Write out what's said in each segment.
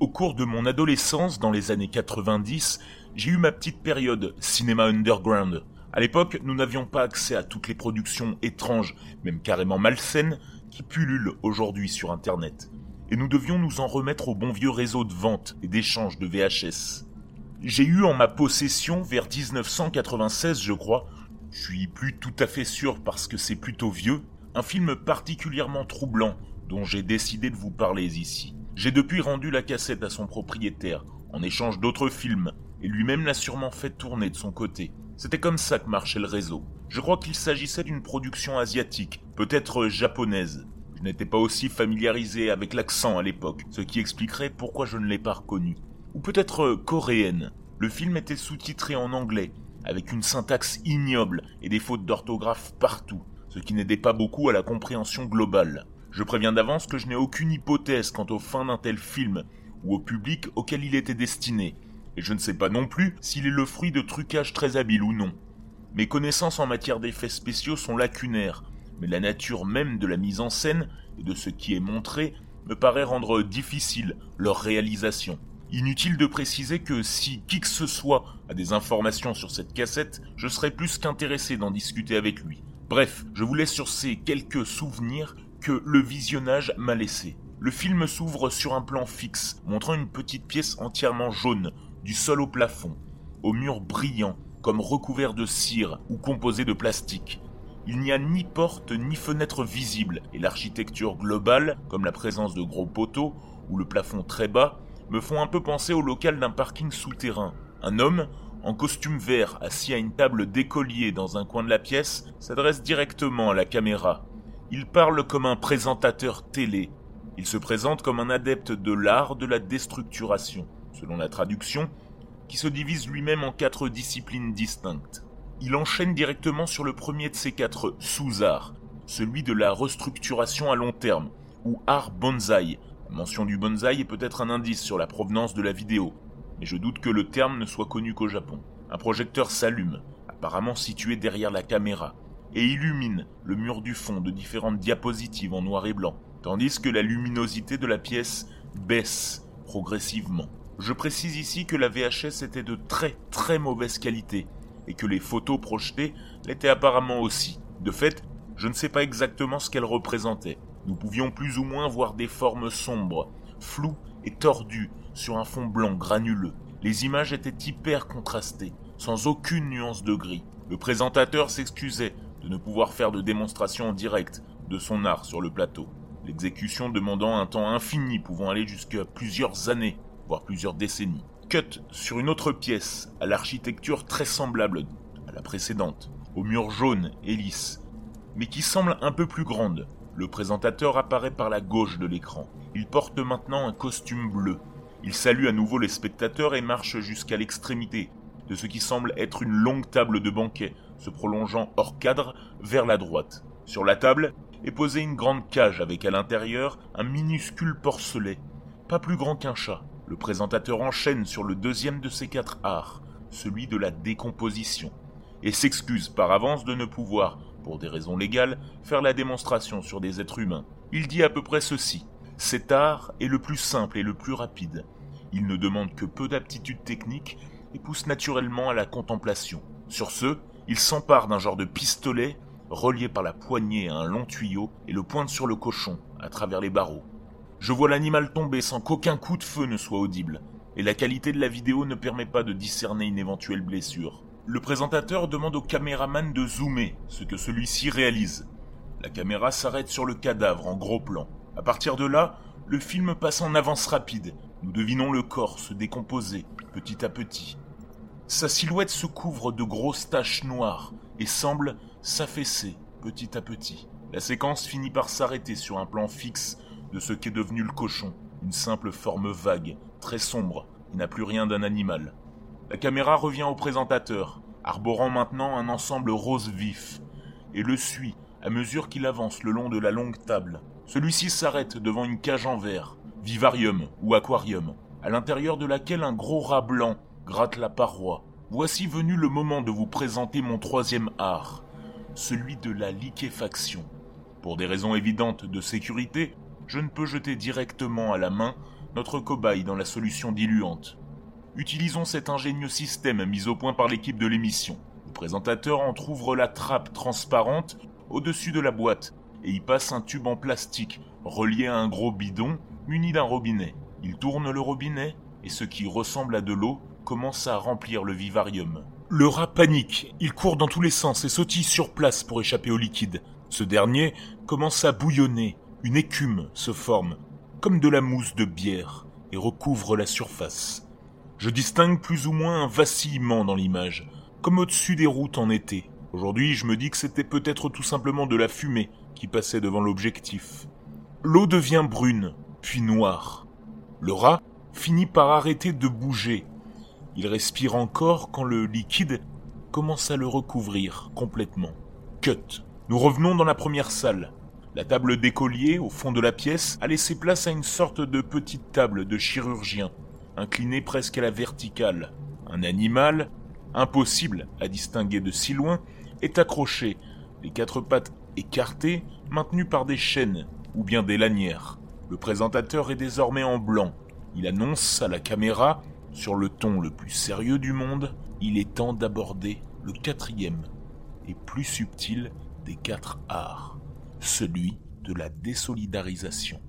Au cours de mon adolescence, dans les années 90, j'ai eu ma petite période cinéma underground. À l'époque, nous n'avions pas accès à toutes les productions étranges, même carrément malsaines, qui pullulent aujourd'hui sur Internet. Et nous devions nous en remettre au bon vieux réseau de vente et d'échange de VHS. J'ai eu en ma possession, vers 1996 je crois, je suis plus tout à fait sûr parce que c'est plutôt vieux, un film particulièrement troublant dont j'ai décidé de vous parler ici. J'ai depuis rendu la cassette à son propriétaire, en échange d'autres films, et lui-même l'a sûrement fait tourner de son côté. C'était comme ça que marchait le réseau. Je crois qu'il s'agissait d'une production asiatique, peut-être japonaise. Je n'étais pas aussi familiarisé avec l'accent à l'époque, ce qui expliquerait pourquoi je ne l'ai pas reconnu. Ou peut-être coréenne. Le film était sous-titré en anglais, avec une syntaxe ignoble et des fautes d'orthographe partout, ce qui n'aidait pas beaucoup à la compréhension globale. Je préviens d'avance que je n'ai aucune hypothèse quant aux fins d'un tel film, ou au public auquel il était destiné, et je ne sais pas non plus s'il est le fruit de trucages très habiles ou non. Mes connaissances en matière d'effets spéciaux sont lacunaires, mais la nature même de la mise en scène et de ce qui est montré me paraît rendre difficile leur réalisation. Inutile de préciser que si qui que ce soit a des informations sur cette cassette, je serais plus qu'intéressé d'en discuter avec lui. Bref, je vous laisse sur ces quelques souvenirs que le visionnage m'a laissé. Le film s'ouvre sur un plan fixe, montrant une petite pièce entièrement jaune, du sol au plafond, aux murs brillants, comme recouverts de cire ou composés de plastique. Il n'y a ni porte ni fenêtre visible, et l'architecture globale, comme la présence de gros poteaux ou le plafond très bas, me font un peu penser au local d'un parking souterrain. Un homme, en costume vert, assis à une table d'écolier dans un coin de la pièce, s'adresse directement à la caméra, il parle comme un présentateur télé. Il se présente comme un adepte de l'art de la déstructuration, selon la traduction, qui se divise lui-même en quatre disciplines distinctes. Il enchaîne directement sur le premier de ces quatre sous-arts, celui de la restructuration à long terme, ou art bonsaï. La mention du bonsaï est peut-être un indice sur la provenance de la vidéo, mais je doute que le terme ne soit connu qu'au Japon. Un projecteur s'allume, apparemment situé derrière la caméra, et illumine le mur du fond de différentes diapositives en noir et blanc, tandis que la luminosité de la pièce baisse progressivement. Je précise ici que la VHS était de très très mauvaise qualité, et que les photos projetées l'étaient apparemment aussi. De fait, je ne sais pas exactement ce qu'elles représentaient. Nous pouvions plus ou moins voir des formes sombres, floues et tordues sur un fond blanc granuleux. Les images étaient hyper contrastées, sans aucune nuance de gris. Le présentateur s'excusait de ne pouvoir faire de démonstration en direct de son art sur le plateau, l'exécution demandant un temps infini pouvant aller jusqu'à plusieurs années, voire plusieurs décennies. Cut sur une autre pièce, à l'architecture très semblable à la précédente, aux murs jaunes et lisses, mais qui semble un peu plus grande. Le présentateur apparaît par la gauche de l'écran. Il porte maintenant un costume bleu. Il salue à nouveau les spectateurs et marche jusqu'à l'extrémité de ce qui semble être une longue table de banquet se prolongeant hors cadre vers la droite. Sur la table est posée une grande cage avec à l'intérieur un minuscule porcelet, pas plus grand qu'un chat. Le présentateur enchaîne sur le deuxième de ces quatre arts, celui de la décomposition, et s'excuse par avance de ne pouvoir, pour des raisons légales, faire la démonstration sur des êtres humains. Il dit à peu près ceci. Cet art est le plus simple et le plus rapide. Il ne demande que peu d'aptitude technique et pousse naturellement à la contemplation. Sur ce, il s'empare d'un genre de pistolet relié par la poignée à un long tuyau et le pointe sur le cochon, à travers les barreaux. Je vois l'animal tomber sans qu'aucun coup de feu ne soit audible, et la qualité de la vidéo ne permet pas de discerner une éventuelle blessure. Le présentateur demande au caméraman de zoomer, ce que celui-ci réalise. La caméra s'arrête sur le cadavre en gros plan. À partir de là, le film passe en avance rapide. Nous devinons le corps se décomposer petit à petit, sa silhouette se couvre de grosses taches noires et semble s'affaisser petit à petit. La séquence finit par s'arrêter sur un plan fixe de ce qu'est devenu le cochon, une simple forme vague, très sombre, qui n'a plus rien d'un animal. La caméra revient au présentateur, arborant maintenant un ensemble rose vif, et le suit à mesure qu'il avance le long de la longue table. Celui-ci s'arrête devant une cage en verre, vivarium ou aquarium, à l'intérieur de laquelle un gros rat blanc gratte la paroi. Voici venu le moment de vous présenter mon troisième art, celui de la liquéfaction. Pour des raisons évidentes de sécurité, je ne peux jeter directement à la main notre cobaye dans la solution diluante. Utilisons cet ingénieux système mis au point par l'équipe de l'émission. Le présentateur entr'ouvre la trappe transparente au-dessus de la boîte et y passe un tube en plastique relié à un gros bidon muni d'un robinet. Il tourne le robinet et ce qui ressemble à de l'eau commence à remplir le vivarium. Le rat panique, il court dans tous les sens et sautille sur place pour échapper au liquide. Ce dernier commence à bouillonner, une écume se forme, comme de la mousse de bière, et recouvre la surface. Je distingue plus ou moins un vacillement dans l'image, comme au-dessus des routes en été. Aujourd'hui, je me dis que c'était peut-être tout simplement de la fumée qui passait devant l'objectif. L'eau devient brune, puis noire. Le rat finit par arrêter de bouger. Il respire encore quand le liquide commence à le recouvrir complètement. Cut. Nous revenons dans la première salle. La table d'écolier, au fond de la pièce, a laissé place à une sorte de petite table de chirurgien, inclinée presque à la verticale. Un animal, impossible à distinguer de si loin, est accroché, les quatre pattes écartées, maintenues par des chaînes ou bien des lanières. Le présentateur est désormais en blanc. Il annonce à la caméra, sur le ton le plus sérieux du monde, il est temps d'aborder le quatrième et plus subtil des quatre arts, celui de la désolidarisation.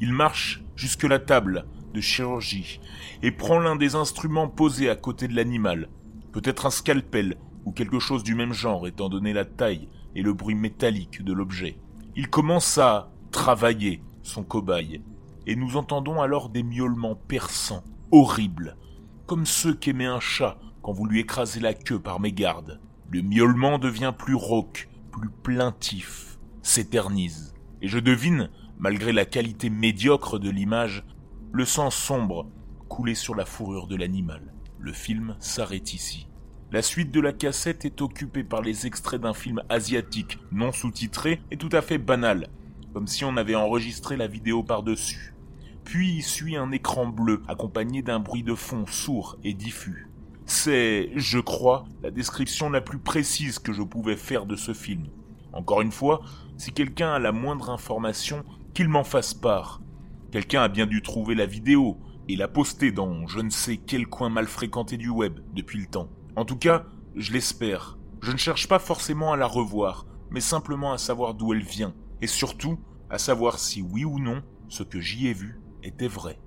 Il marche jusque la table de chirurgie et prend l'un des instruments posés à côté de l'animal, peut-être un scalpel ou quelque chose du même genre étant donné la taille et le bruit métallique de l'objet. Il commence à travailler son cobaye, et nous entendons alors des miaulements perçants, horribles, comme ceux qu'émet un chat quand vous lui écrasez la queue par mégarde. Le miaulement devient plus rauque, plus plaintif, s'éternise, et je devine, malgré la qualité médiocre de l'image, le sang sombre couler sur la fourrure de l'animal. Le film s'arrête ici. La suite de la cassette est occupée par les extraits d'un film asiatique non sous-titré et tout à fait banal, comme si on avait enregistré la vidéo par-dessus. Puis suit un écran bleu accompagné d'un bruit de fond sourd et diffus. C'est, je crois, la description la plus précise que je pouvais faire de ce film. Encore une fois, si quelqu'un a la moindre information, qu'il m'en fasse part. Quelqu'un a bien dû trouver la vidéo et la poster dans je ne sais quel coin mal fréquenté du web depuis le temps. En tout cas, je l'espère. Je ne cherche pas forcément à la revoir, mais simplement à savoir d'où elle vient, et surtout à savoir si oui ou non ce que j'y ai vu était vrai.